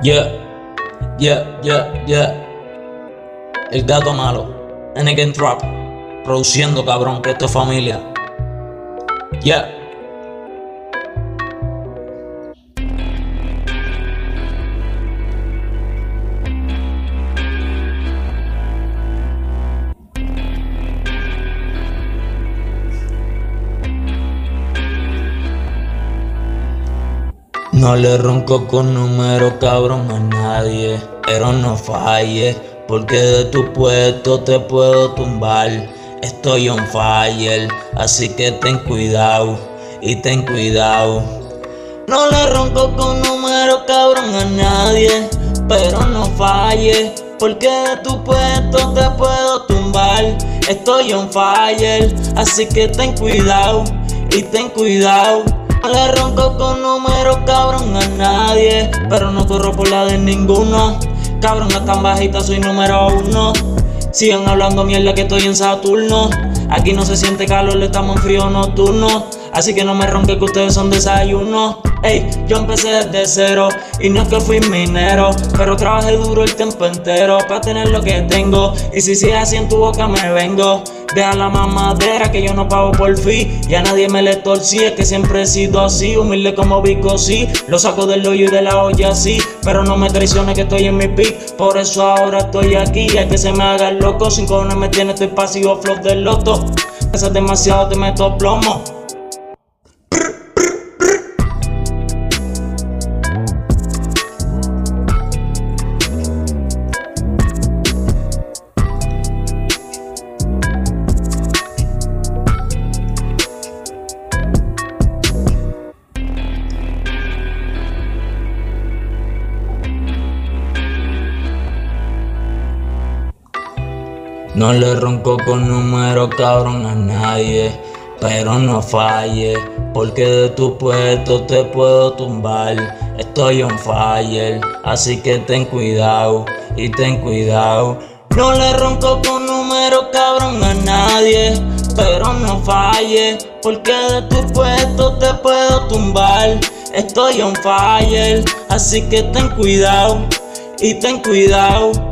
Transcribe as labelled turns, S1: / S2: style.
S1: Yeah, yeah, yeah, yeah. El gato malo, Anakin Trap, produciendo cabrón, que esto es familia. Yeah. No le ronco con número cabrón a nadie, pero no falle, porque de tu puesto te puedo tumbar. Estoy on fire, así que ten cuidado y ten cuidado. No le ronco con número cabrón a nadie, pero no falle, porque de tu puesto te puedo tumbar. Estoy on fire, así que ten cuidado y ten cuidado. No le ronco con números, cabrón, a nadie. Pero no corro por la de ninguno. Cabrón, no tan bajita, soy número uno. Sigan hablando mierda que estoy en Saturno. Aquí no se siente calor, le estamos en frío nocturno. Así que no me ronque que ustedes son desayuno. Ey, yo empecé desde cero y no es que fui minero, pero trabajé duro el tiempo entero para tener lo que tengo. Y si sigue así en tu boca me vengo. Deja la mamadera que yo no pago por fin. Ya nadie me le torcí, es que siempre he sido así, humilde como Vico, sí. Lo saco del hoyo y de la olla, sí. Pero no me traiciones que estoy en mi pick. Por eso ahora estoy aquí. Hay que se me haga el loco. Sin cojones me tiene, estoy pasivo, flow del loto. es demasiado, te meto plomo. No le ronco con número cabrón a nadie, pero no falle, porque de tu puesto te puedo tumbar. Estoy on fire, así que ten cuidado y ten cuidado. No le ronco con número cabrón a nadie, pero no falle, porque de tu puesto te puedo tumbar. Estoy on fire, así que ten cuidado y ten cuidado.